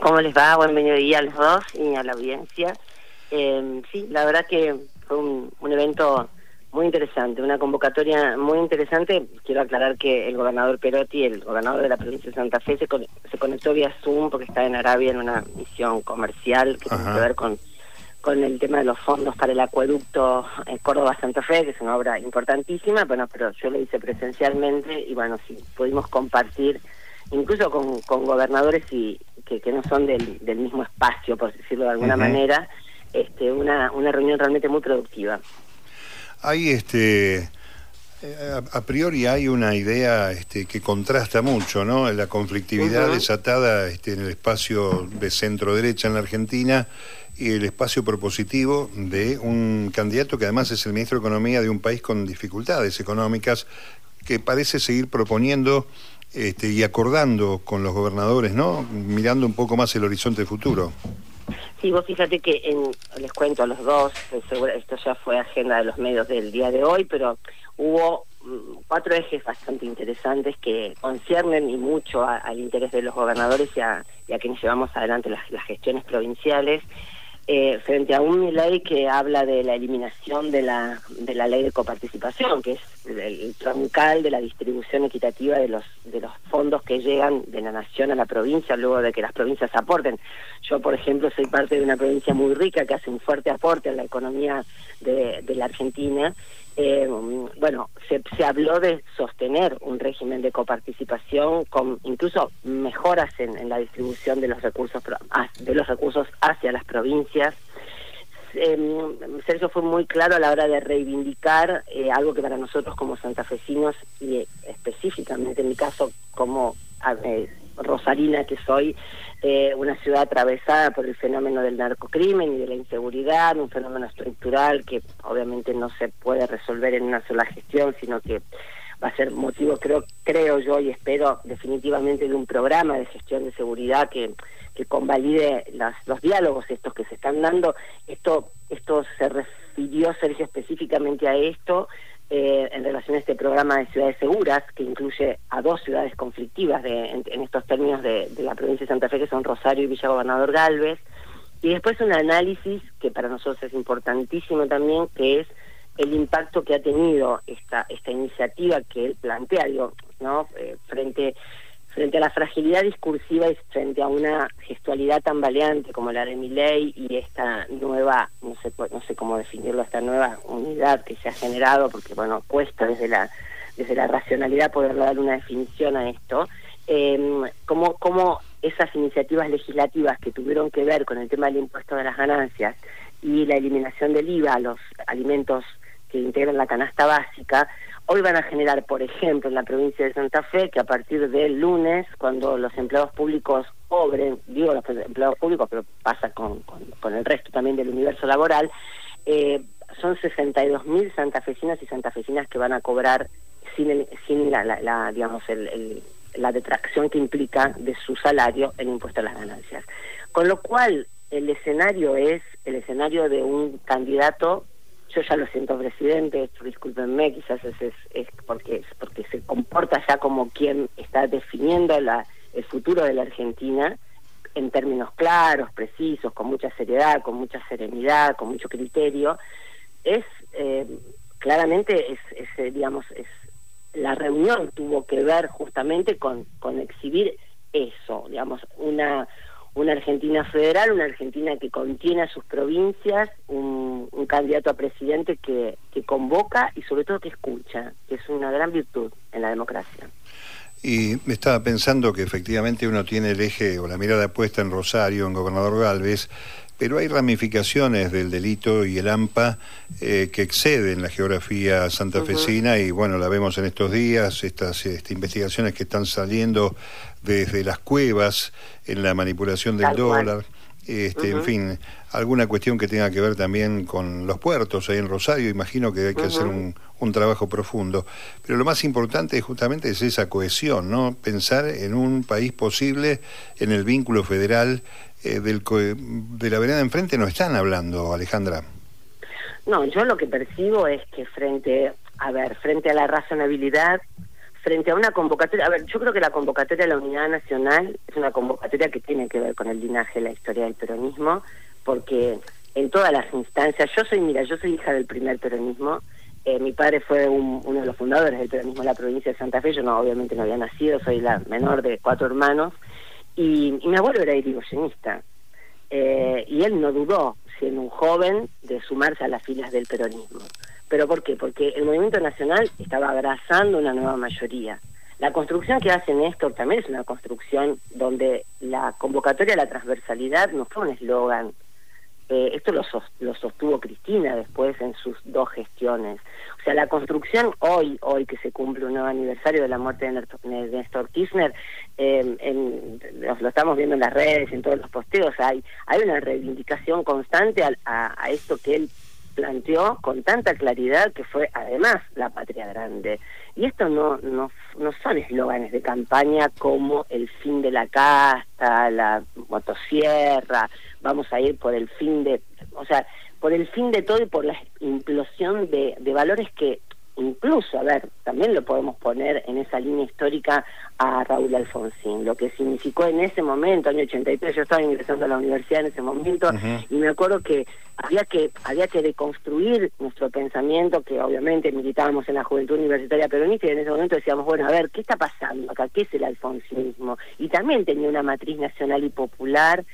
¿Cómo les va? Buen mediodía a los dos y a la audiencia. Eh, sí, la verdad que fue un, evento muy interesante, una convocatoria muy interesante. Quiero aclarar que el gobernador Perotti, el gobernador de la provincia de Santa Fe, se, se conectó vía Zoom porque está en Arabia en una misión comercial que tiene que ver con, con el tema de los fondos para el acueducto en Córdoba-Santa Fe, que es una obra importantísima, bueno, pero yo lo hice presencialmente y bueno, sí, pudimos compartir incluso con, con gobernadores y que, que no son del, del mismo espacio, por decirlo de alguna manera, este, una, una reunión realmente muy productiva. Hay este eh, a, priori hay una idea este, que contrasta mucho, ¿no? La conflictividad desatada este, en el espacio de centro derecha en la Argentina y el espacio propositivo de un candidato que además es el ministro de Economía de un país con dificultades económicas que parece seguir proponiendo este, y acordando con los gobernadores, ¿no? Mirando un poco más el horizonte futuro. Sí, vos fíjate que en, les cuento a los dos, esto ya fue agenda de los medios del día de hoy, pero hubo mm, cuatro ejes bastante interesantes que conciernen y mucho al interés de los gobernadores y a, quienes llevamos adelante las gestiones provinciales eh, frente a un ley que habla de la eliminación de la, de la ley de coparticipación, que es el, troncal de la distribución equitativa de los, de los fondos que llegan de la nación a la provincia luego de que las provincias aporten. Yo, por ejemplo, soy parte de una provincia muy rica que hace un fuerte aporte a la economía de la Argentina eh, bueno, se, se, habló de sostener un régimen de coparticipación con incluso mejoras en, la distribución de los recursos ah, de los recursos hacia las provincias. Eh, Sergio fue muy claro a la hora de reivindicar eh, algo que para nosotros como santafesinos y específicamente en mi caso como eh, rosarina que soy, eh, una ciudad atravesada por el fenómeno del narcocrimen y de la inseguridad, un fenómeno estructural que obviamente no se puede resolver en una sola gestión, sino que va a ser motivo, creo, creo yo y espero definitivamente de un programa de gestión de seguridad que, que convalide las, los diálogos estos que se están dando. Esto, esto se refirió Sergio específicamente a esto eh, en relación a este programa de ciudades seguras, que incluye a dos ciudades conflictivas de, en, estos términos de, la provincia de Santa Fe, que son Rosario y Villa Gobernador Galvez, y después un análisis que para nosotros es importantísimo también, que es el impacto que ha tenido esta esta iniciativa que él plantea, digo, ¿no? Eh, frente frente a la fragilidad discursiva y frente a una gestualidad tan valiente como la de mi ley y esta nueva, no sé, no sé cómo definirlo, esta nueva unidad que se ha generado, porque bueno, cuesta desde la, desde la racionalidad poder dar una definición a esto, eh, como, como esas iniciativas legislativas que tuvieron que ver con el tema del impuesto de las ganancias y la eliminación del IVA a los alimentos que integran la canasta básica, Hoy van a generar, por ejemplo, en la provincia de Santa Fe, que a partir del lunes, cuando los empleados públicos obren, digo los empleados públicos, pero pasa con, con, el resto también del universo laboral, eh, son 62.000 santafesinas y santafesinas que van a cobrar sin, sin la, la, digamos, el, la detracción que implica de su salario el impuesto a las ganancias. Con lo cual, el escenario es el escenario de un candidato yo ya lo siento presidente, discúlpenme, quizás es, es, porque porque se comporta ya como quien está definiendo la, el futuro de la Argentina en términos claros, precisos, con mucha seriedad, con mucha serenidad, con mucho criterio, es eh, claramente es, es, eh, digamos es la reunión tuvo que ver justamente con con exhibir eso, digamos una una Argentina federal, una Argentina que contiene a sus provincias, un, candidato a presidente que, que, convoca y sobre todo que escucha, que es una gran virtud en la democracia. Y me estaba pensando que efectivamente uno tiene el eje o la mirada puesta en Rosario, en Gobernador Galvez, pero hay ramificaciones del delito y el AMPA eh, que exceden la geografía santafesina y bueno, la vemos en estos días, estas este, investigaciones que están saliendo desde las cuevas en la manipulación del dólar. Este, En fin, alguna cuestión que tenga que ver también con los puertos ahí en Rosario, imagino que hay que hacer un, un, trabajo profundo. Pero lo más importante justamente es esa cohesión, ¿no? Pensar en un país posible, en el vínculo federal eh, del, de la vereda enfrente no están hablando, Alejandra. No, yo lo que percibo es que frente, a ver, frente a la razonabilidad, frente a una convocatoria, a ver, yo creo que la convocatoria de la Unidad Nacional es una convocatoria que tiene que ver con el linaje, la historia del peronismo, porque en todas las instancias, yo soy, mira, yo soy hija del primer peronismo, eh, mi padre fue uno de los fundadores del peronismo en la provincia de Santa Fe, yo no, obviamente no había nacido, soy la menor de cuatro hermanos, y, mi abuelo era irigoyenista, eh, y él no dudó, siendo un joven, de sumarse a las filas del peronismo. ¿Pero por qué? Porque el movimiento nacional estaba abrazando una nueva mayoría. La construcción que hace Néstor también es una construcción donde la convocatoria a la transversalidad no fue un eslogan. Eh, esto lo, lo sostuvo Cristina después en sus dos gestiones. O sea, la construcción hoy, hoy que se cumple un nuevo aniversario de la muerte de Néstor, Kirchner, eh, lo estamos viendo en las redes, en todos los posteos, hay, hay una reivindicación constante a esto que él planteó con tanta claridad que fue además la patria grande. Y esto no, no, no son eslóganes de campaña como el fin de la casta, la motosierra, vamos a ir por el fin de, o sea, por el fin de todo y por la implosión de, de valores que incluso, a ver, también lo podemos poner en esa línea histórica a Raúl Alfonsín, lo que significó en ese momento, año 83, yo estaba ingresando a la universidad en ese momento y me acuerdo que había que había que deconstruir nuestro pensamiento, que obviamente militábamos en la juventud universitaria peronista y en ese momento decíamos, bueno, a ver, ¿qué está pasando acá? ¿Qué es el alfonsinismo? Y también tenía una matriz nacional y popular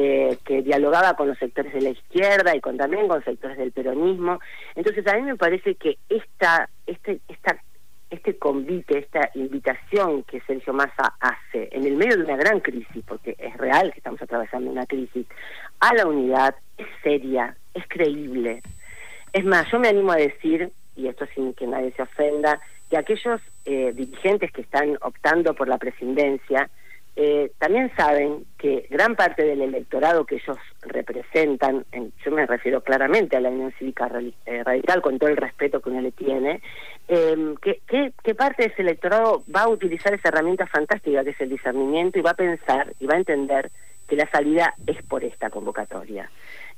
eh, que dialogaba con los sectores de la izquierda y con también con sectores del peronismo. Entonces a mí me parece que esta, este, esta, este convite, esta invitación que Sergio Massa hace en el medio de una gran crisis, porque es real que estamos atravesando una crisis, a la unidad es seria, es creíble. Es más, yo me animo a decir, y esto sin que nadie se ofenda, que aquellos eh, dirigentes que están optando por la presidencia, eh, también saben que gran parte del electorado que ellos representan, yo me refiero claramente a la Unión Cívica eh, Radical, con todo el respeto que uno le tiene, que, que, parte de ese electorado va a utilizar esa herramienta fantástica que es el discernimiento y va a pensar y va a entender que la salida es por esta convocatoria.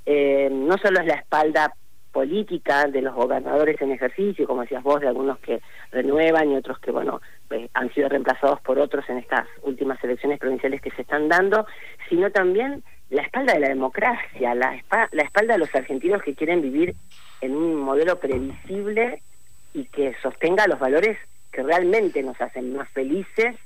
Em, no solo es la espalda política de los gobernadores en ejercicio, como decías vos, de algunos que renuevan y otros que, bueno, eh, han sido reemplazados por otros en estas últimas elecciones provinciales que se están dando, sino también la espalda de la democracia, la, la espalda de los argentinos que quieren vivir en un modelo previsible y que sostenga los valores que realmente nos hacen más felices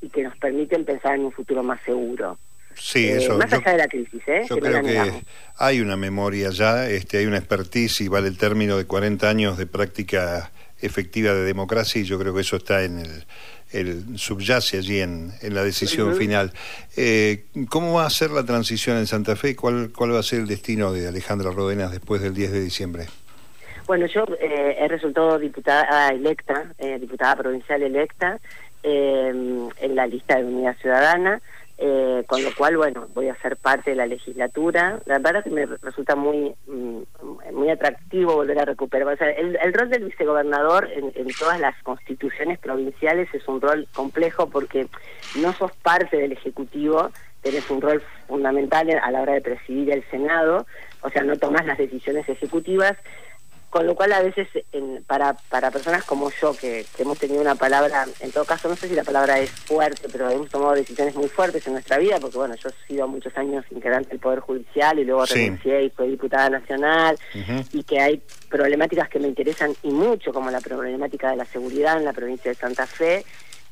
y que nos permiten pensar en un futuro más seguro. Sí, eh, eso. Más allá de la crisis, ¿eh? Yo creo que hay una memoria ya, este, hay una expertise y vale el término de 40 años de práctica efectiva de democracia y yo creo que eso está en el, el subyace allí en, en la decisión final. Eh, ¿Cómo va a ser la transición en Santa Fe? ¿Cuál, ¿Cuál va a ser el destino de Alejandra Rodenas después del 10 de diciembre? Bueno, yo eh, he resultado diputada electa, diputada provincial electa, en la lista de Unidad Ciudadana. Eh, con lo cual, bueno, voy a ser parte de la legislatura. La verdad que me resulta muy mm, muy atractivo volver a recuperar. O sea, el, rol del vicegobernador en, todas las constituciones provinciales es un rol complejo porque no sos parte del Ejecutivo, tenés un rol fundamental a la hora de presidir el Senado, o sea, no tomás las decisiones ejecutivas con lo cual a veces para, para personas como yo, que, hemos tenido una palabra, en todo caso no sé si la palabra es fuerte, pero hemos tomado decisiones muy fuertes en nuestra vida, porque bueno, yo he sido muchos años integrante del Poder Judicial y luego renuncié y fui diputada nacional, y que hay problemáticas que me interesan y mucho, como la problemática de la seguridad en la provincia de Santa Fe,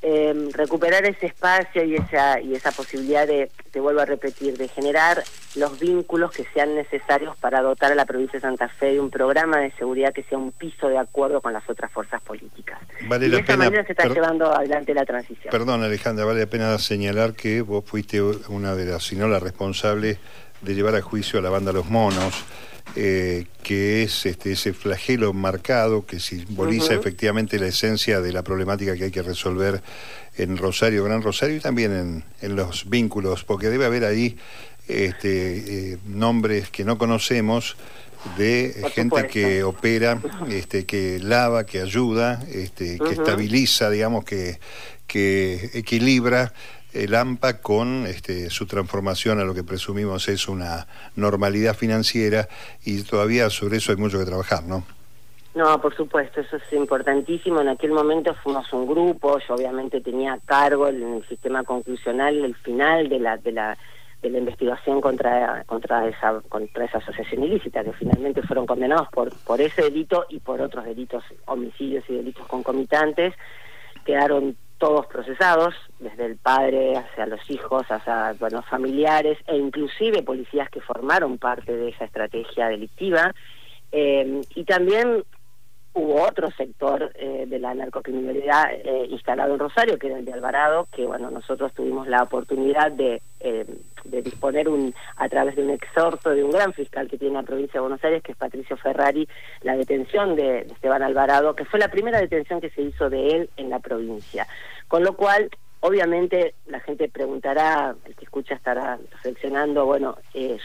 eh, recuperar ese espacio y esa y esa posibilidad de, te vuelvo a repetir, de generar los vínculos que sean necesarios para dotar a la provincia de Santa Fe de un programa de seguridad que sea un piso de acuerdo con las otras fuerzas políticas. y de esa manera se está llevando adelante la transición. Perdón, Alejandra, vale la pena señalar que vos fuiste una de las, si no la responsable, de llevar a juicio a la banda Los Monos eh, que es este, ese flagelo marcado que simboliza efectivamente la esencia de la problemática que hay que resolver en Rosario, Gran Rosario y también en, en los vínculos, porque debe haber ahí este, eh, nombres que no conocemos de gente que opera, este, que lava, que ayuda, este, que estabiliza, digamos, que, que equilibra el AMPA con este, su transformación a lo que presumimos es una normalidad financiera y todavía sobre eso hay mucho que trabajar, ¿no? No, por supuesto, eso es importantísimo. En aquel momento fuimos un grupo, yo obviamente tenía cargo en el sistema conclusional el final de la de la de la investigación contra contra esa contra esa asociación ilícita que finalmente fueron condenados por por ese delito y por otros delitos homicidios y delitos concomitantes quedaron todos procesados desde el padre hacia los hijos hacia bueno familiares e inclusive policías que formaron parte de esa estrategia delictiva. Eh, y también hubo otro sector eh, de la narcocriminalidad eh, instalado en Rosario, que era el de Alvarado, que bueno, nosotros tuvimos la oportunidad de, eh, de disponer un, a través de un exhorto de un gran fiscal que tiene la provincia de Buenos Aires, que es Patricio Ferrari, la detención de, Esteban Alvarado, que fue la primera detención que se hizo de él en la provincia. Con lo cual, obviamente, la gente preguntará, el que escucha estará reflexionando, bueno,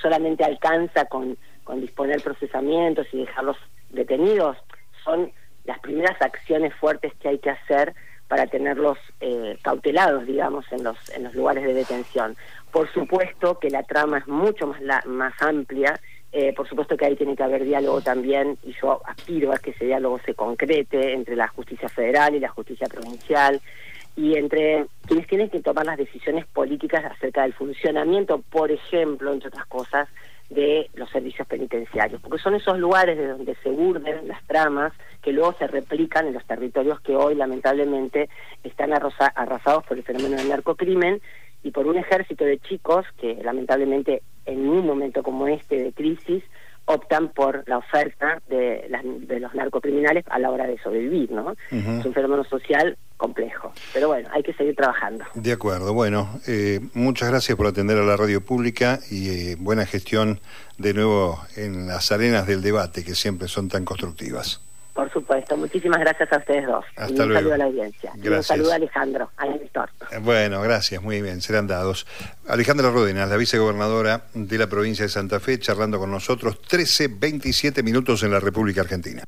solamente alcanza con, con disponer procesamientos y dejarlos detenidos son las primeras acciones fuertes que hay que hacer para tenerlos eh, cautelados, digamos, en los, en los lugares de detención. Por supuesto que la trama es mucho más, la, más amplia, eh, por supuesto que ahí tiene que haber diálogo también, y yo aspiro a que ese diálogo se concrete entre la justicia federal y la justicia provincial, y entre quienes tienen que tomar las decisiones políticas acerca del funcionamiento, por ejemplo, entre otras cosas, de los servicios penitenciarios, porque son esos lugares de donde se burden las tramas que luego se replican en los territorios que hoy lamentablemente están arrasados por el fenómeno del narcocrimen y por un ejército de chicos que lamentablemente en un momento como este de crisis optan por la oferta de, de los narcocriminales a la hora de sobrevivir, ¿no? Es un fenómeno social complejo. Pero bueno, hay que seguir trabajando. De acuerdo. Bueno, eh, muchas gracias por atender a la radio pública y eh, buena gestión de nuevo en las arenas del debate que siempre son tan constructivas. Por supuesto. Muchísimas gracias a ustedes dos. Hasta y un saludo a la audiencia. Y un saludo a Alejandro, al director. Eh, bueno, gracias. Muy bien. Serán dados. Alejandra Ródenas, la vicegobernadora de la provincia de Santa Fe, charlando con nosotros 13, 27 minutos en la República Argentina.